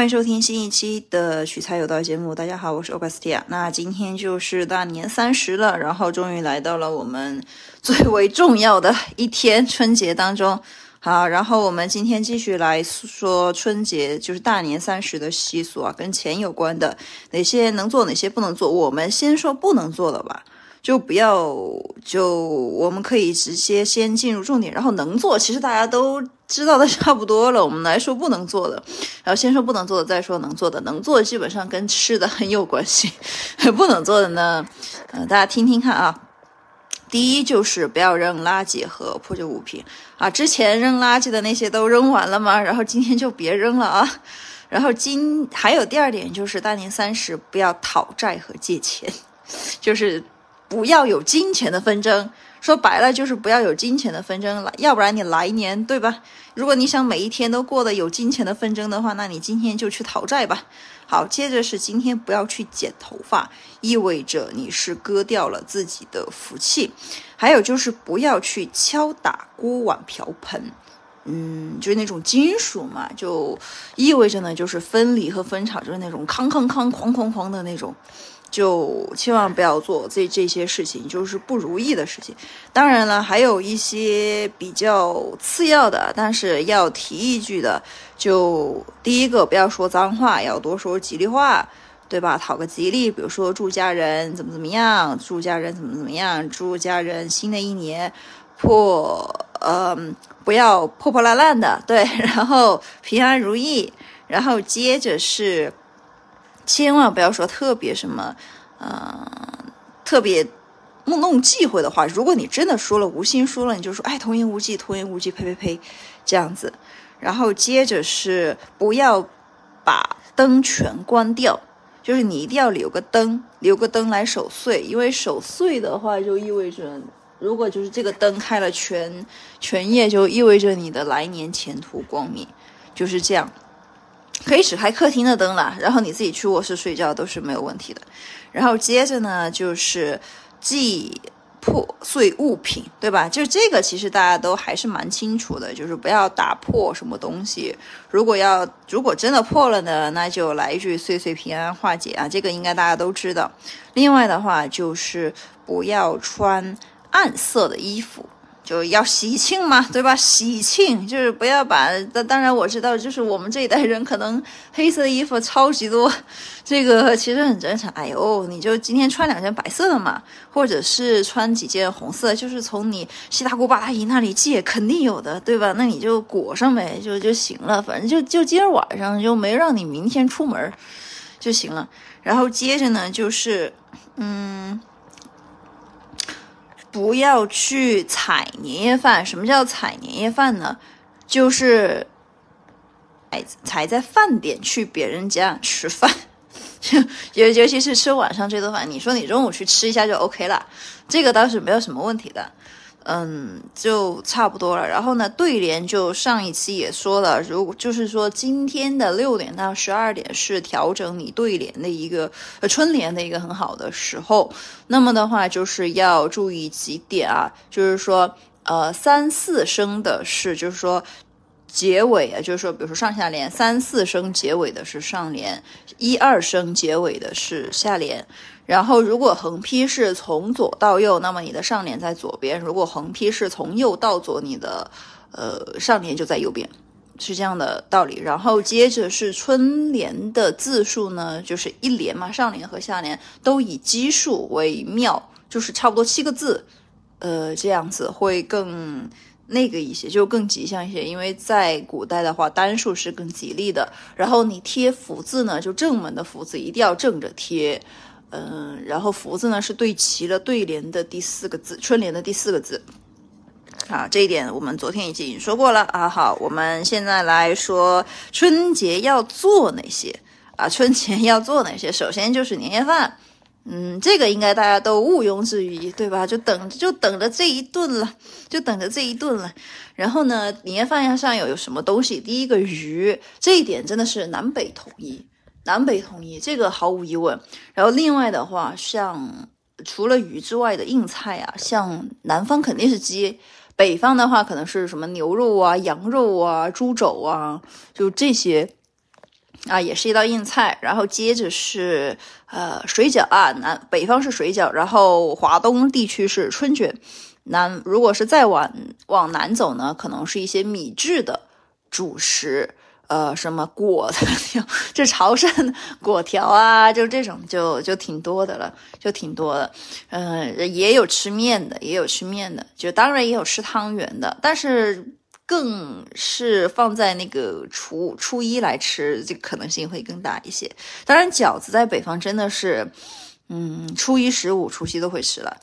欢迎收听新一期的取材有道节目。大家好，我是欧巴斯蒂亚。那今天就是大年三十了，然后终于来到了我们最为重要的一天——春节当中。好，然后我们今天继续来说春节，就是大年三十的习俗啊，跟钱有关的，哪些能做，哪些不能做。我们先说不能做的吧。就不要，就我们可以直接先进入重点，然后能做，其实大家都知道的差不多了。我们来说不能做的，然后先说不能做的，再说能做的。能做的基本上跟吃的很有关系，不能做的呢，嗯，大家听听看啊。第一就是不要扔垃圾和破旧物品啊，之前扔垃圾的那些都扔完了吗？然后今天就别扔了啊。然后今还有第二点就是大年三十不要讨债和借钱，就是。不要有金钱的纷争，说白了就是不要有金钱的纷争了，要不然你来年对吧？如果你想每一天都过得有金钱的纷争的话，那你今天就去讨债吧。好，接着是今天不要去剪头发，意味着你是割掉了自己的福气。还有就是不要去敲打锅碗瓢盆，嗯，就是那种金属嘛，就意味着呢就是分离和分叉，就是那种康康康、哐哐哐的那种。就千万不要做这这些事情，就是不如意的事情。当然了，还有一些比较次要的，但是要提一句的，就第一个不要说脏话，要多说吉利话，对吧？讨个吉利，比如说祝家人怎么怎么样，祝家人怎么怎么样，祝家人新的一年破，嗯，不要破破烂烂的，对，然后平安如意，然后接着是。千万不要说特别什么，呃，特别弄弄忌讳的话。如果你真的说了，无心说了，你就说，哎，童言无忌，童言无忌，呸呸呸，这样子。然后接着是不要把灯全关掉，就是你一定要留个灯，留个灯来守岁。因为守岁的话，就意味着，如果就是这个灯开了全全夜，就意味着你的来年前途光明，就是这样。可以只开客厅的灯了，然后你自己去卧室睡觉都是没有问题的。然后接着呢，就是忌破碎物品，对吧？就这个其实大家都还是蛮清楚的，就是不要打破什么东西。如果要如果真的破了呢，那就来一句岁岁平安化解啊，这个应该大家都知道。另外的话就是不要穿暗色的衣服。就要喜庆嘛，对吧？喜庆就是不要把……当然我知道，就是我们这一代人可能黑色的衣服超级多，这个其实很正常。哎呦，你就今天穿两件白色的嘛，或者是穿几件红色，就是从你七大姑八大姨那里借，肯定有的，对吧？那你就裹上呗，就就行了。反正就就今儿晚上就没让你明天出门就行了。然后接着呢，就是嗯。不要去踩年夜饭。什么叫踩年夜饭呢？就是踩踩在饭点去别人家吃饭，尤尤其是吃晚上这顿饭。你说你中午去吃一下就 OK 了，这个倒是没有什么问题的。嗯，就差不多了。然后呢，对联就上一期也说了，如果就是说今天的六点到十二点是调整你对联的一个呃春联的一个很好的时候。那么的话，就是要注意几点啊，就是说呃三四声的是，就是说结尾啊，就是说比如说上下联三四声结尾的是上联，一二声结尾的是下联。然后，如果横批是从左到右，那么你的上联在左边；如果横批是从右到左，你的呃上联就在右边，是这样的道理。然后接着是春联的字数呢，就是一联嘛，上联和下联都以奇数为妙，就是差不多七个字，呃，这样子会更那个一些，就更吉祥一些。因为在古代的话，单数是更吉利的。然后你贴福字呢，就正门的福字一定要正着贴。嗯，然后福字呢是对齐了对联的第四个字，春联的第四个字。啊，这一点我们昨天已经说过了啊。好，我们现在来说春节要做哪些啊？春节要做哪些？首先就是年夜饭，嗯，这个应该大家都毋庸置疑，对吧？就等就等着这一顿了，就等着这一顿了。然后呢，年夜饭上有有什么东西？第一个鱼，这一点真的是南北统一。南北统一，这个毫无疑问。然后另外的话，像除了鱼之外的硬菜啊，像南方肯定是鸡，北方的话可能是什么牛肉啊、羊肉啊、猪肘啊，就这些啊，也是一道硬菜。然后接着是呃水饺啊，南北方是水饺，然后华东地区是春卷。南如果是再往往南走呢，可能是一些米制的主食。呃，什么果的，就潮汕果条啊，就这种就就挺多的了，就挺多的。嗯，也有吃面的，也有吃面的，就当然也有吃汤圆的，但是更是放在那个初初一来吃，这个可能性会更大一些。当然，饺子在北方真的是，嗯，初一十五、除夕都会吃了。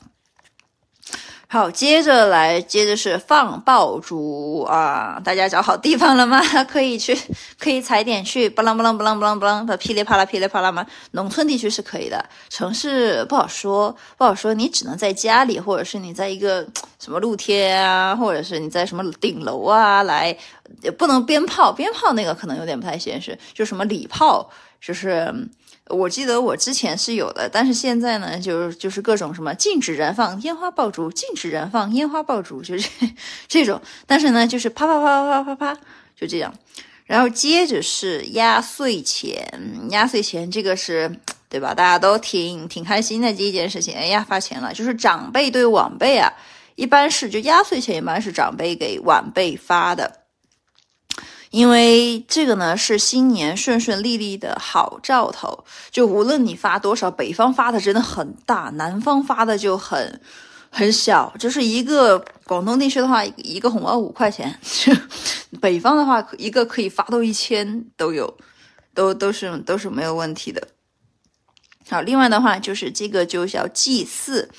好，接着来，接着是放爆竹啊！大家找好地方了吗？可以去，可以踩点去，不啷不啷不啷不啷不啷的噼里啪啦噼里啪啦吗？农村地区是可以的，城市不好说，不好说。你只能在家里，或者是你在一个什么露天啊，或者是你在什么顶楼啊来，也不能鞭炮，鞭炮那个可能有点不太现实，就什么礼炮，就是。我记得我之前是有的，但是现在呢，就是就是各种什么禁止燃放烟花爆竹，禁止燃放烟花爆竹，就是 这种。但是呢，就是啪啪啪啪啪啪啪，就这样。然后接着是压岁钱，压岁钱这个是对吧？大家都挺挺开心的这一件事情。哎呀，发钱了，就是长辈对晚辈啊，一般是就压岁钱一般是长辈给晚辈发的。因为这个呢是新年顺顺利利的好兆头，就无论你发多少，北方发的真的很大，南方发的就很很小。就是一个广东地区的话，一个红包五块钱，北方的话一个可以发到一千都有，都都是都是没有问题的。好，另外的话就是这个就叫祭祀，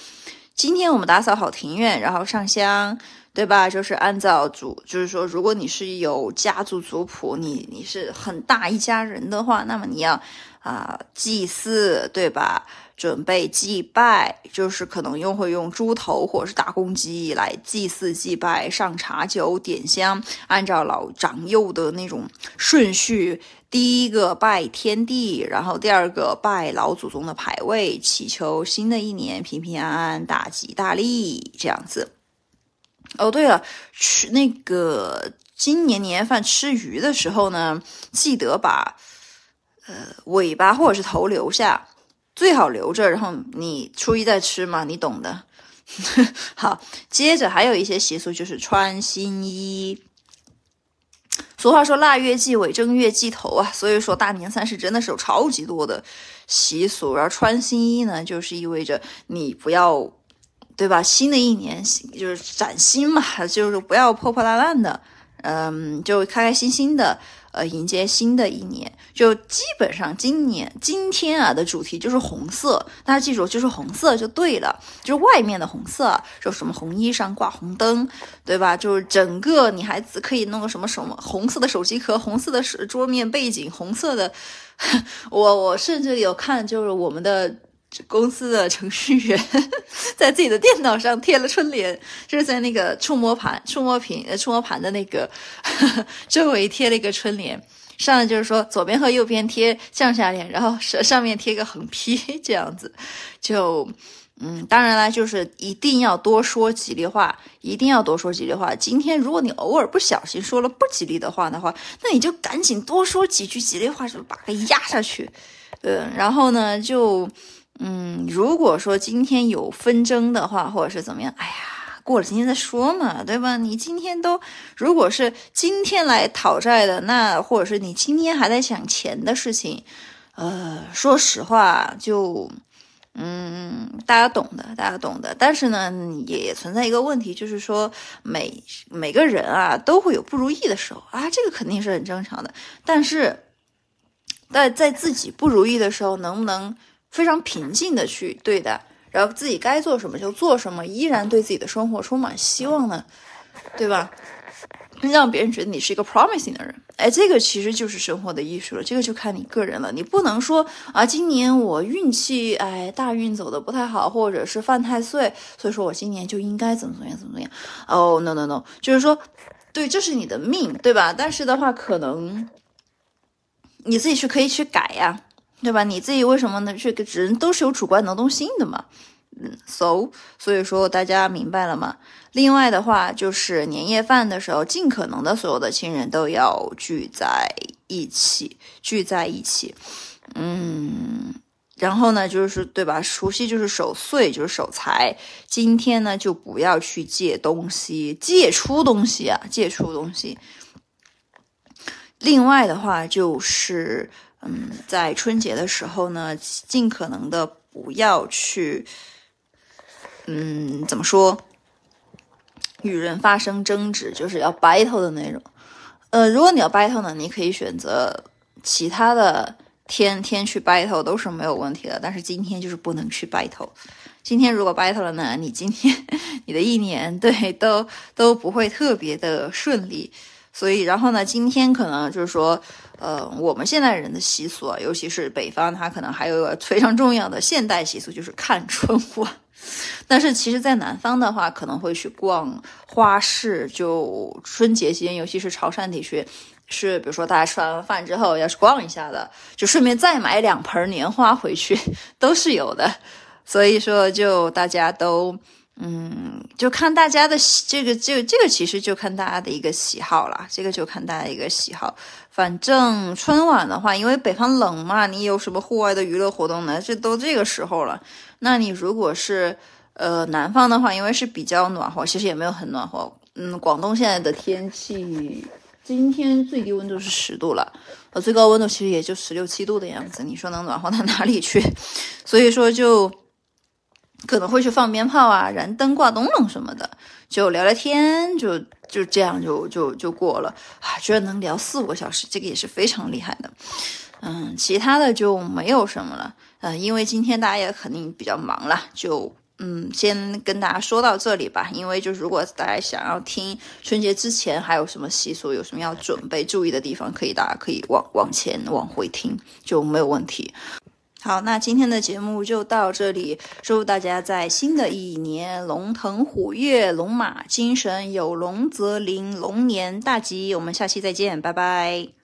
今天我们打扫好庭院，然后上香。对吧？就是按照族，就是说，如果你是有家族族谱，你你是很大一家人的话，那么你要啊祭祀，对吧？准备祭拜，就是可能用会用猪头或者是大公鸡来祭祀祭拜，上茶酒点香，按照老长幼的那种顺序，第一个拜天地，然后第二个拜老祖宗的牌位，祈求新的一年平平安安、大吉大利这样子。哦，对了，吃那个今年年夜饭吃鱼的时候呢，记得把呃尾巴或者是头留下，最好留着，然后你初一再吃嘛，你懂的。好，接着还有一些习俗就是穿新衣。俗话说腊月祭尾，正月祭头啊，所以说大年三十真的是有超级多的习俗。然后穿新衣呢，就是意味着你不要。对吧？新的一年就是崭新嘛，就是不要破破烂烂的，嗯，就开开心心的，呃，迎接新的一年。就基本上今年今天啊的主题就是红色，大家记住，就是红色就对了，就是外面的红色，就什么红衣裳挂红灯，对吧？就是整个女孩子可以弄个什么什么红色的手机壳，红色的桌面背景，红色的。我我甚至有看，就是我们的。公司的程序员在自己的电脑上贴了春联，就是在那个触摸盘、触摸屏、呃触摸盘的那个 周围贴了一个春联，上来就是说左边和右边贴降下联，然后上上面贴个横批，这样子。就嗯，当然了，就是一定要多说吉利话，一定要多说吉利话。今天如果你偶尔不小心说了不吉利的话的话，那你就赶紧多说几句吉利话，就把它压下去。嗯，然后呢就。嗯，如果说今天有纷争的话，或者是怎么样，哎呀，过了今天再说嘛，对吧？你今天都，如果是今天来讨债的，那或者是你今天还在想钱的事情，呃，说实话，就，嗯，大家懂的，大家懂的。但是呢，也存在一个问题，就是说每每个人啊都会有不如意的时候啊，这个肯定是很正常的。但是，在在自己不如意的时候，能不能？非常平静的去对待，然后自己该做什么就做什么，依然对自己的生活充满希望呢，对吧？让别人觉得你是一个 promising 的人，哎，这个其实就是生活的艺术了。这个就看你个人了，你不能说啊，今年我运气哎大运走的不太好，或者是犯太岁，所以说我今年就应该怎么怎么样怎么怎么样。哦，no no no，就是说，对，这是你的命，对吧？但是的话，可能你自己是可以去改呀。对吧？你自己为什么呢？这个人都是有主观能动性的嘛，嗯，so 所以说大家明白了吗？另外的话就是年夜饭的时候，尽可能的所有的亲人都要聚在一起，聚在一起。嗯，然后呢，就是对吧？除夕就是守岁，就是守财。今天呢，就不要去借东西，借出东西啊，借出东西。另外的话就是，嗯，在春节的时候呢，尽可能的不要去，嗯，怎么说，与人发生争执，就是要 battle 的那种。呃，如果你要 battle 呢，你可以选择其他的天天去 battle 都是没有问题的，但是今天就是不能去 battle。今天如果 battle 了呢，你今天你的一年对都都不会特别的顺利。所以，然后呢？今天可能就是说，呃，我们现代人的习俗啊，尤其是北方，它可能还有一个非常重要的现代习俗，就是看春晚。但是，其实，在南方的话，可能会去逛花市。就春节期间，尤其是潮汕地区，是比如说大家吃完饭之后要去逛一下的，就顺便再买两盆年花回去，都是有的。所以说，就大家都。嗯，就看大家的这个，这个，这个其实就看大家的一个喜好啦。这个就看大家一个喜好。反正春晚的话，因为北方冷嘛，你有什么户外的娱乐活动呢？这都这个时候了。那你如果是呃南方的话，因为是比较暖和，其实也没有很暖和。嗯，广东现在的天气，今天最低温度是十度了，呃，最高温度其实也就十六七度的样子。你说能暖和到哪里去？所以说就。可能会去放鞭炮啊，燃灯挂灯笼什么的，就聊聊天，就就这样就就就过了啊，居然能聊四五个小时，这个也是非常厉害的。嗯，其他的就没有什么了。呃，因为今天大家也肯定比较忙了，就嗯，先跟大家说到这里吧。因为就如果大家想要听春节之前还有什么习俗，有什么要准备注意的地方，可以大家可以往往前往回听，就没有问题。好，那今天的节目就到这里。祝大家在新的一年龙腾虎跃、龙马精神，有龙则灵，龙年大吉。我们下期再见，拜拜。